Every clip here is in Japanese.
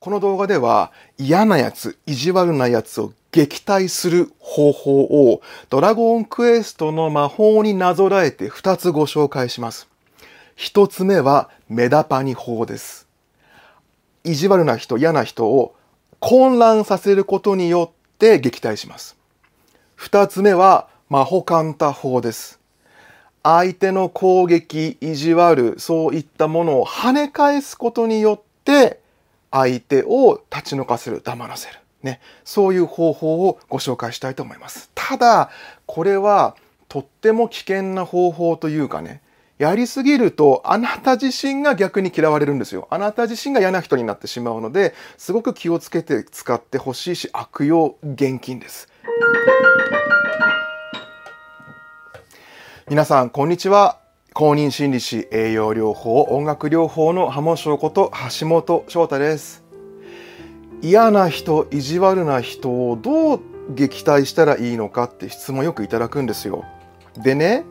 この動画では嫌なやつ、意地悪なやつを撃退する方法をドラゴンクエストの魔法になぞらえて2つご紹介します。1つ目はメダパニ法です。意地悪な人、嫌な人を混乱させることによって撃退します。2つ目は魔法カンタ法です。相手の攻撃、意地悪、そういったものを跳ね返すことによって相手を立ち退かせる、黙らせる。ね。そういう方法をご紹介したいと思います。ただ、これはとっても危険な方法というかね、やりすぎるとあなた自身が逆に嫌われるんですよ。あなた自身が嫌な人になってしまうので、すごく気をつけて使ってほしいし、悪用厳禁です。皆さん、こんにちは。公認心理師、栄養療法、音楽療法の浜翔こと橋本翔太です。嫌な人、意地悪な人をどう撃退したらいいのかって質問よくいただくんですよ。でね、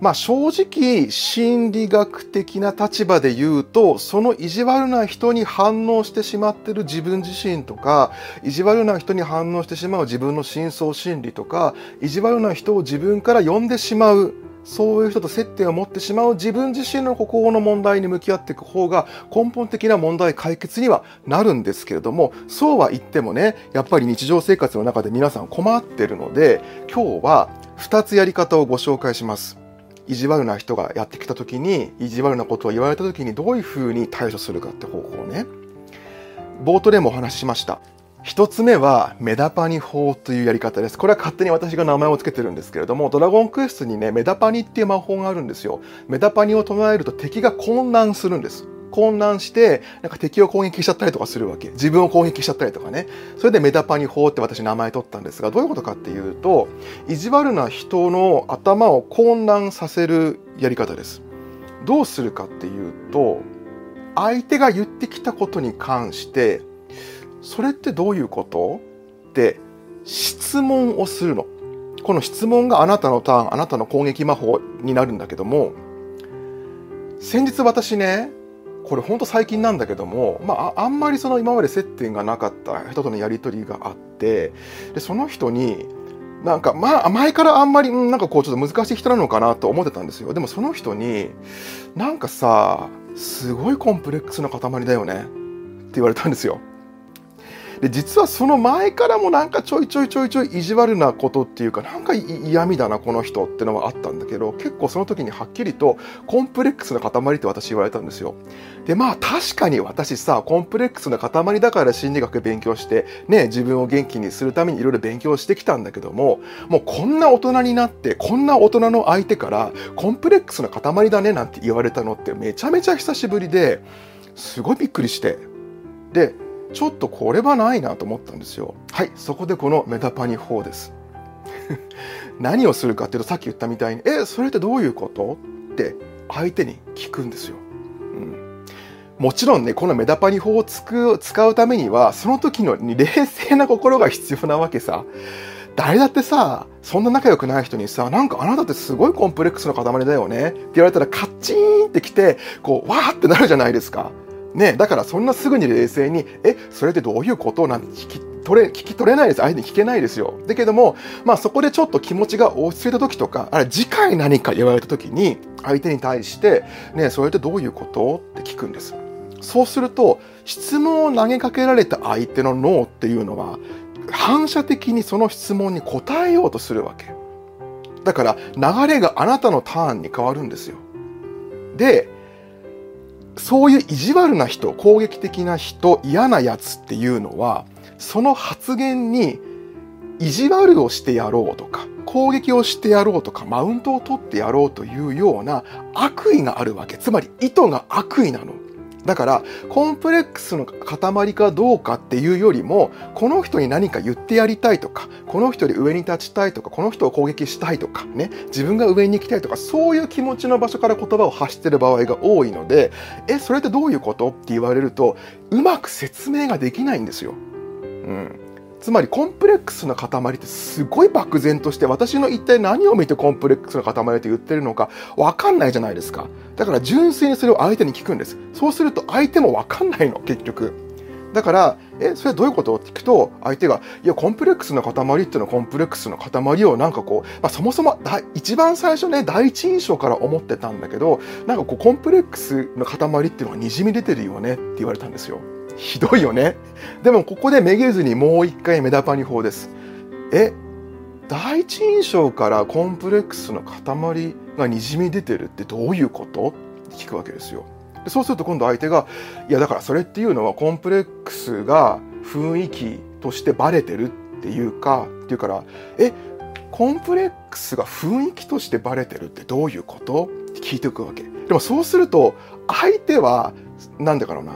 まあ正直心理学的な立場で言うと、その意地悪な人に反応してしまってる自分自身とか、意地悪な人に反応してしまう自分の深層心理とか、意地悪な人を自分から呼んでしまうそういう人と接点を持ってしまう自分自身の心の問題に向き合っていく方が根本的な問題解決にはなるんですけれども、そうは言ってもね、やっぱり日常生活の中で皆さん困ってるので、今日は2つやり方をご紹介します。意地悪な人がやってきた時に、意地悪なことを言われた時にどういうふうに対処するかって方法ね、冒頭でもお話ししました。一つ目はメダパニ法というやり方です。これは勝手に私が名前を付けてるんですけれども、ドラゴンクエストにね、メダパニっていう魔法があるんですよ。メダパニを唱えると敵が混乱するんです。混乱して、なんか敵を攻撃しちゃったりとかするわけ。自分を攻撃しちゃったりとかね。それでメダパニ法って私名前取ったんですが、どういうことかっていうと、意地悪な人の頭を混乱させるやり方です。どうするかっていうと、相手が言ってきたことに関して、それってどういうこと？って質問をするの。この質問があなたのターン、あなたの攻撃魔法になるんだけども、先日私ね、これほんと最近なんだけども、まあ、あんまりその今まで接点がなかった人とのやりとりがあって、で、その人に、なんか、まあ、前からあんまり、なんかこう、ちょっと難しい人なのかなと思ってたんですよ。でもその人に、なんかさ、すごいコンプレックスな塊だよね。って言われたんですよ。で実はその前からもなんかちょいちょいちょいちょい意地悪なことっていうかなんか嫌味だなこの人ってのはあったんだけど結構その時にはっきりとコンプレックスの塊って私言われたんですよ。でまあ確かに私さコンプレックスの塊だから心理学勉強してね自分を元気にするためにいろいろ勉強してきたんだけどももうこんな大人になってこんな大人の相手からコンプレックスの塊だねなんて言われたのってめちゃめちゃ久しぶりですごいびっくりして。でちょっとこれはないなと思ったんですよ。はいそこでこのメタパニ4です。何をするかっていうとさっき言ったみたいに「えそれってどういうこと?」って相手に聞くんですよ、うん、もちろんねこのメタパニ法を使うためにはその時の冷静な心が必要なわけさ。誰だってさ、そんな仲良くない人にさ、なんかあなたってすごいコンプレックスの塊だよね。って言われたらカッチーンってきて、こう、わーってなるじゃないですか。ね、だからそんなすぐに冷静に、え、それってどういうことなん？て聞き取れ、聞き取れないです。相手に聞けないですよ。だけども、まあそこでちょっと気持ちが落ち着いた時とか、あれ次回何か言われた時に、相手に対して、ね、それってどういうこと？って聞くんです。そうすると、質問を投げかけられた相手の脳っていうのは、反射的にその質問に答えようとするわけ。だから流れがあなたのターンに変わるんですよ。で、そういう意地悪な人、攻撃的な人、嫌なやつっていうのは、その発言に意地悪をしてやろうとか、攻撃をしてやろうとか、マウントを取ってやろうというような悪意があるわけ。つまり意図が悪意なの。だから、コンプレックスの塊かどうかっていうよりも、この人に何か言ってやりたいとか、この人より上に立ちたいとか、この人を攻撃したいとか、ね、自分が上に行きたいとか、そういう気持ちの場所から言葉を発してる場合が多いので、え、それってどういうこと？って言われると、うまく説明ができないんですよ。うん。つまりコンプレックスの塊ってすごい漠然として私の一体何を見てコンプレックスの塊と言ってるのか分かんないじゃないですか。だから純粋にそれを相手に聞くんです。そうすると相手も分かんないの、結局。だから「えそれはどういうこと?」って聞くと相手が「いやコンプレックスの塊っていうのはコンプレックスの塊をなんかこう、まあ、そもそも一番最初ね第一印象から思ってたんだけどなんかこうコンプレックスの塊っていうのはにじみ出てるよねって言われたんですよ。ひどいよね。でもここでめげずにもう一回メダパニ法です。え第一印象からコンプレックスの塊がにじみ出てるってどういうこと？って聞くわけですよ。そうすると今度相手が「いやだからそれっていうのはコンプレックスが雰囲気としてバレてるっていうか」っていうから「えコンプレックスが雰囲気としてバレてるってどういうこと?」って聞いていくわけ。でもそうすると相手は何でかろうな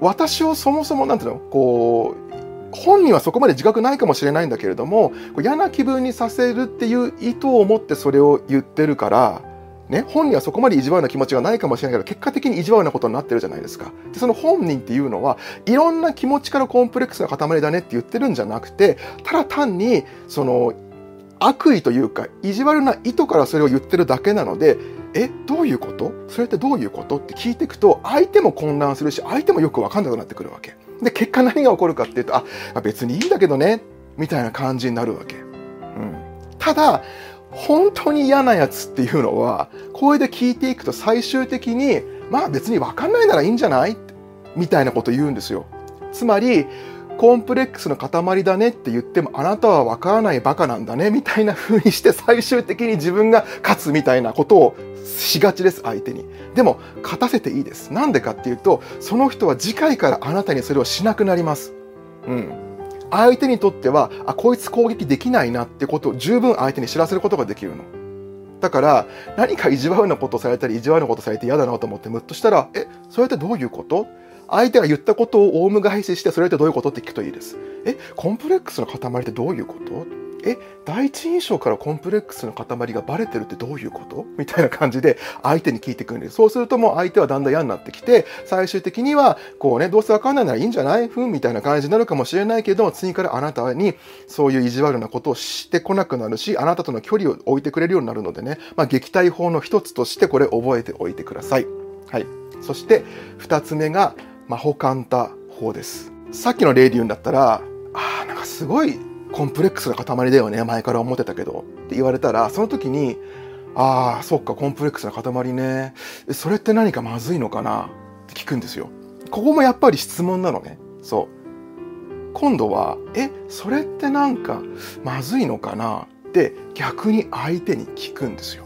私をそもそも何ていうのこう本人はそこまで自覚ないかもしれないんだけれども嫌な気分にさせるっていう意図を持ってそれを言ってるからね、本人はそこまで意地悪な気持ちがないかもしれないけど結果的に意地悪なことになってるじゃないですか。でその本人っていうのはいろんな気持ちからコンプレックスの塊だねって言ってるんじゃなくてただ単にその悪意というか意地悪な意図からそれを言ってるだけなのでえどういうこと？それってどういうこと？って聞いていくと相手も混乱するし相手もよく分かんなくなってくるわけ。で結果何が起こるかっていうとあ別にいいんだけどねみたいな感じになるわけ、うん、ただ本当に嫌なやつっていうのはこれで聞いていくと最終的にまあ別に分かんないならいいんじゃない？みたいなこと言うんですよ。つまりコンプレックスの塊だねって言ってもあなたは分からないバカなんだねみたいな風にして最終的に自分が勝つみたいなことをしがちです相手に。でも勝たせていいです。なんでかっていうとその人は次回からあなたにそれをしなくなります。うん。相手にとってはあこいつ攻撃できないなってことを十分相手に知らせることができるの。だから何か意地悪なことされたり意地悪なことされて嫌だなと思ってムッとしたらえそれってどういうこと？相手が言ったことをオウム返ししてそれってどういうことって聞くといいです。えコンプレックスの塊ってどういうこと？え第一印象からコンプレックスの塊がバレてるってどういうこと？みたいな感じで相手に聞いてくるんです。そうするともう相手はだんだん嫌になってきて最終的にはこうねどうせわかんないならいいんじゃない？ふんみたいな感じになるかもしれないけど次からあなたにそういう意地悪なことをしてこなくなるしあなたとの距離を置いてくれるようになるのでね、まあ、撃退法の一つとしてこれ覚えておいてください。はい、そして2つ目がマホカンタ法です。さっきの例で言うんだったらあなんかすごいコンプレックスの塊だよね前から思ってたけど。って言われたらその時にああそっかコンプレックスの塊ね。それって何かまずいのかな？って聞くんですよ。ここもやっぱり質問なのね。そう。今度はえそれってなんかまずいのかな？って逆に相手に聞くんですよ。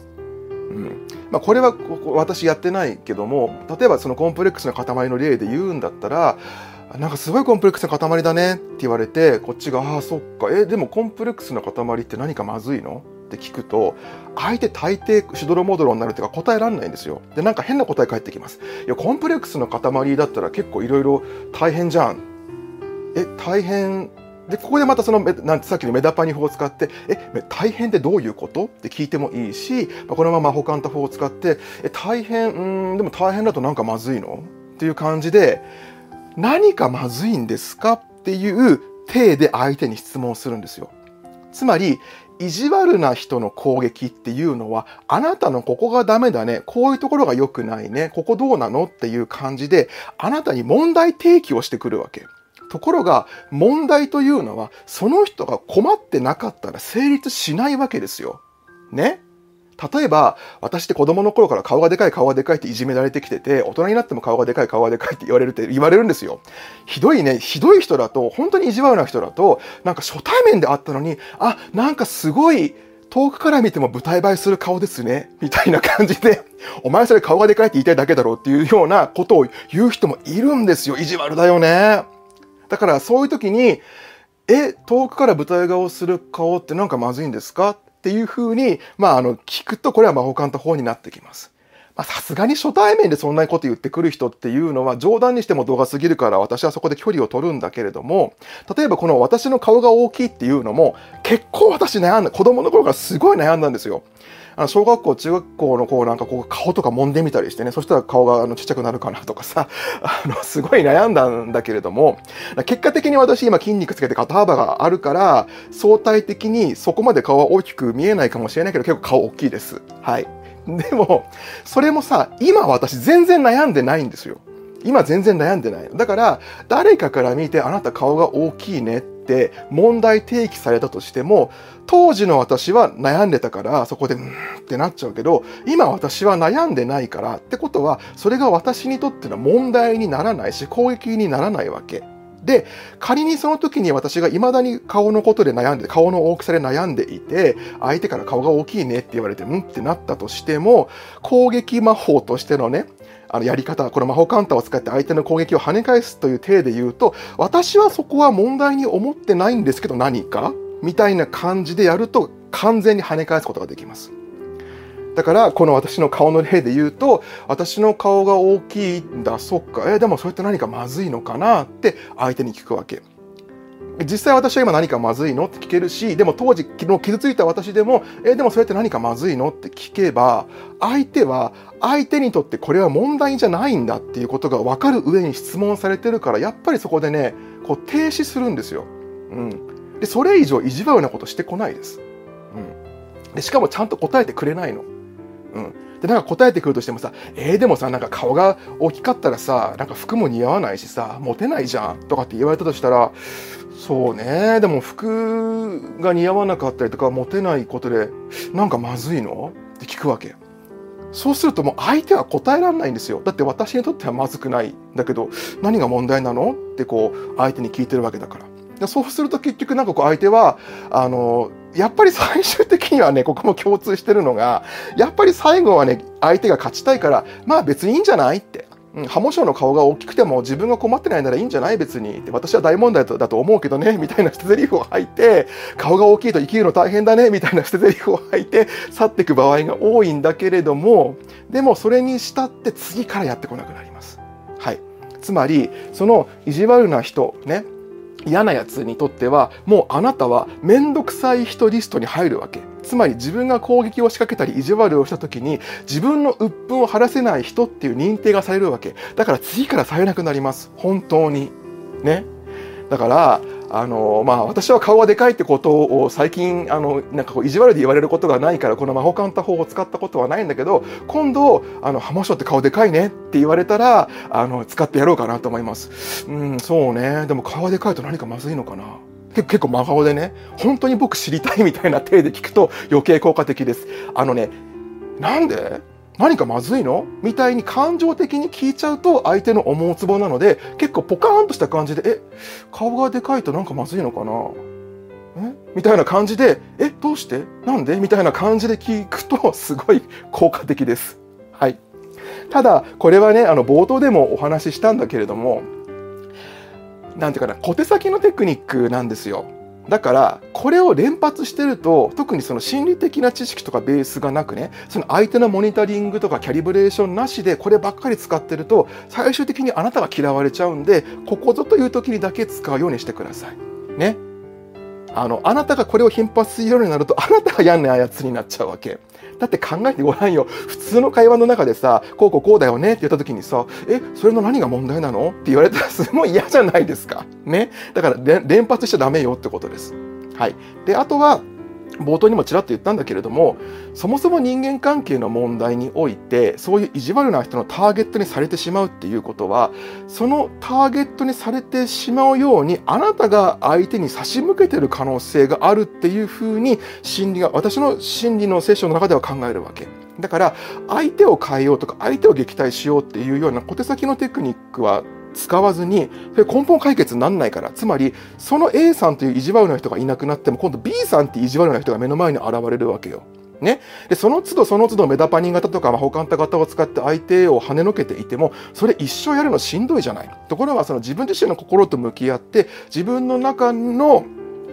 うん。まあ、これは私やってないけども例えばそのコンプレックスの塊の例で言うんだったらなんかすごいコンプレックスの塊だねって言われてこっちが「ああそっか。えでもコンプレックスの塊って何かまずいの?」って聞くと相手大抵しどろもどろになるっていうか答えられないんですよ。でなんか変な答え返ってきます。いやコンプレックスの塊だったら結構いろいろ大変じゃん。え大変でここでまたそのなんてさっきのメダパニ法を使って「え大変ってどういうこと?」って聞いてもいいし、まあ、このまま保管タ法を使って「え大変うんでも大変だとなんかまずいの?」っていう感じで何かまずいんですか？っていう体で相手に質問するんですよ。つまり、意地悪な人の攻撃っていうのは、あなたのここがダメだね、こういうところが良くないね、ここどうなの？っていう感じで、あなたに問題提起をしてくるわけ。ところが、問題というのは、その人が困ってなかったら成立しないわけですよ。ね？例えば、私って子供の頃から顔がでかい顔がでかいっていじめられてきてて、大人になっても顔がでかい顔がでかいって言われるって言われるんですよ。ひどいね、ひどい人だと、本当に意地悪な人だと、なんか初対面で会ったのに、あ、なんかすごい、遠くから見ても舞台映えする顔ですね。みたいな感じで、お前それ顔がでかいって言いたいだけだろうっていうようなことを言う人もいるんですよ。意地悪だよね。だからそういう時に、え、遠くから舞台顔する顔ってなんかまずいんですか？っていうふうに、まあ、あの、聞くと、これは魔法官と法になってきます。まあ、さすがに初対面でそんなこと言ってくる人っていうのは冗談にしても動画すぎるから私はそこで距離を取るんだけれども、例えばこの私の顔が大きいっていうのも結構私悩んだ、子供の頃からすごい悩んだんですよ。あの小学校、中学校のこうなんかこう顔とか揉んでみたりしてね、そしたら顔がちっちゃくなるかなとかさ、あのすごい悩んだんだけれども、結果的に私今筋肉つけて肩幅があるから、相対的にそこまで顔は大きく見えないかもしれないけど結構顔大きいです。はい。でも、それもさ、今私全然悩んでないんですよ。今全然悩んでないだから誰かから見てあなた顔が大きいねって問題提起されたとしても当時の私は悩んでたからそこでうんってなっちゃうけど今私は悩んでないからってことはそれが私にとっての問題にならないし攻撃にならないわけ。で、仮にその時に私が未だに顔のことで悩んで、顔の大きさで悩んでいて、相手から顔が大きいねって言われて、うんってなったとしても、攻撃魔法としてのね、あのやり方、この魔法カウンターを使って相手の攻撃を跳ね返すという体で言うと、私はそこは問題に思ってないんですけど何かみたいな感じでやると完全に跳ね返すことができます。だから、この私の顔の例で言うと、私の顔が大きいんだ、そっか、え、でもそれって何かまずいのかなって相手に聞くわけ。実際私は今何かまずいのって聞けるし、でも当時、昨日傷ついた私でも、え、でもそれって何かまずいのって聞けば、相手は、相手にとってこれは問題じゃないんだっていうことが分かる上に質問されてるから、やっぱりそこでね、こう停止するんですよ。うん。で、それ以上意地悪なことしてこないです。うん。で、しかもちゃんと答えてくれないの。うん。で、なんか答えてくるとしてもさ、えー、でもさ、なんか顔が大きかったらさ、なんか服も似合わないしさ、モテないじゃんとかって言われたとしたら、そうね、でも服が似合わなかったりとか、モテないことで、なんかまずいの？って聞くわけ。そうするともう相手は答えられないんですよ。だって私にとってはまずくない。だけど、何が問題なの？ってこう、相手に聞いてるわけだから。そうすると結局なんかこう相手は、あの、やっぱり最終的にはね、ここも共通してるのが、やっぱり最後はね、相手が勝ちたいから、まあ別にいいんじゃないって。うん、ハモショーの顔が大きくても自分が困ってないならいいんじゃない別に私は大問題だと思うけどねみたいな捨て台詞を吐いて顔が大きいと生きるの大変だねみたいな捨て台詞を吐いて去っていく場合が多いんだけれどもでもそれにしたって次からやってこなくなります。はい、つまりその意地悪な人ね嫌なやつにとってはもうあなたは面倒くさい人リストに入るわけ。つまり自分が攻撃を仕掛けたり意地悪をした時に自分の鬱憤を晴らせない人っていう認定がされるわけ。だから次からされなくなります。本当に。ね。だからあのまあ私は顔がでかいってことを最近あのなんかこう意地悪で言われることがないからこの魔法カウンター法を使ったことはないんだけど今度あの浜翔って顔でかいねって言われたらあの使ってやろうかなと思います。うんそうね。でも顔がでかいと何かまずいのかな。結構真顔でね本当に僕知りたいみたいな体で聞くと余計効果的です。あのねなんで？何かまずいの？みたいに感情的に聞いちゃうと相手の思うツボなので結構ポカーンとした感じで、え、顔がでかいとなんかまずいのかな？え？みたいな感じで、え、どうして？なんで？みたいな感じで聞くと すごい効果的です。はい。ただ、これはね、あの冒頭でもお話ししたんだけれども、なんていうかな、小手先のテクニックなんですよ。だからこれを連発してると特にその心理的な知識とかベースがなくねその相手のモニタリングとかキャリブレーションなしでこればっかり使ってると最終的にあなたが嫌われちゃうんでここぞという時にだけ使うようにしてください。ね。あの、あなたがこれを頻発するようになるとあなたが嫌なやつになっちゃうわけ。だって考えてごらんよ。普通の会話の中でさ、こうこうこうだよねって言った時にさ、え、それの何が問題なの？って言われたらすごい嫌じゃないですか。ね。だから連発しちゃダメよってことです。はい。で、あとは、冒頭にもちらっと言ったんだけれどもそもそも人間関係の問題においてそういう意地悪な人のターゲットにされてしまうっていうことはそのターゲットにされてしまうようにあなたが相手に差し向けてる可能性があるっていうふうに心理が私の心理のセッションの中では考えるわけ。だから相手を変えようとか相手を撃退しようっていうような小手先のテクニックは使わずに、それ根本解決にならないから。つまり、その A さんという意地悪な人がいなくなっても、今度 B さんって意地悪な人が目の前に現れるわけよ。ね。で、その都度その都度メダパニン型とか、まあ、保管型を使って相手を跳ねのけていても、それ一生やるのしんどいじゃない。ところが、その自分自身の心と向き合って、自分の中の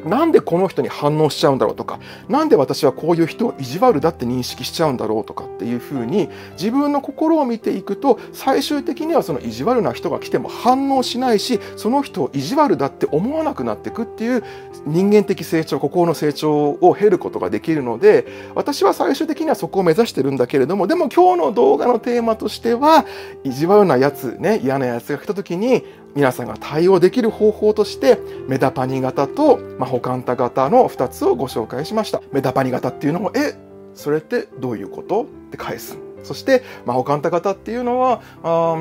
なんでこの人に反応しちゃうんだろうとか、なんで私はこういう人を意地悪だって認識しちゃうんだろうとかっていうふうに、自分の心を見ていくと、最終的にはその意地悪な人が来ても反応しないし、その人を意地悪だって思わなくなっていくっていう人間的成長、心の成長を経ることができるので、私は最終的にはそこを目指してるんだけれども、でも今日の動画のテーマとしては、意地悪なやつ、ね、嫌なやつが来た時に、皆さんが対応できる方法としてメダパニ型と、まあ、ホカンタ型の2つをご紹介しました。メダパニ型っていうのもえそれってどういうこと？って返す。そして、まあ、他の方っていうのは、あ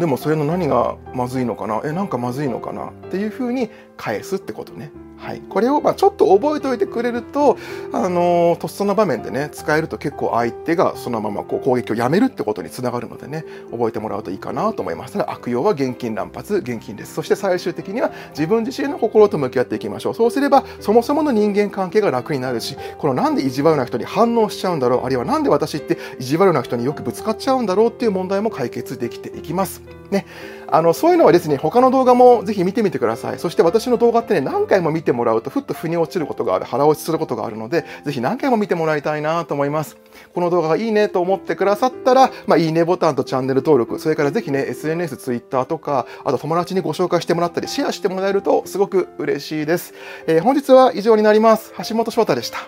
でもそれの何がまずいのかな？え、なんかまずいのかな？っていうふうに返すってことね。はい、これをまあちょっと覚えておいてくれると、あのー、とっさの場面でね使えると結構相手がそのままこう攻撃をやめるってことにつながるのでね覚えてもらうといいかなと思います。が悪用は現金乱発現金です。そして最終的には自分自身の心と向き合っていきましょう。そうすればそもそもの人間関係が楽になるしこのなんで意地悪な人に反応しちゃうんだろうあるいはなんで私って意地悪な人によくぶつかっちゃうんだろうっていう問題も解決できていきます。ね。あのそういうのはですね他の動画もぜひ見てみてください。そして私の動画ってね何回も見ててもらうとふっと腑に落ちることがある腹落ちすることがあるのでぜひ何回も見てもらいたいなと思います。この動画がいいねと思ってくださったら、まあ、いいねボタンとチャンネル登録それからぜひね SNS、Twitter とかあと友達にご紹介してもらったりシェアしてもらえるとすごく嬉しいです、えー、本日は以上になります。橋本翔太でした。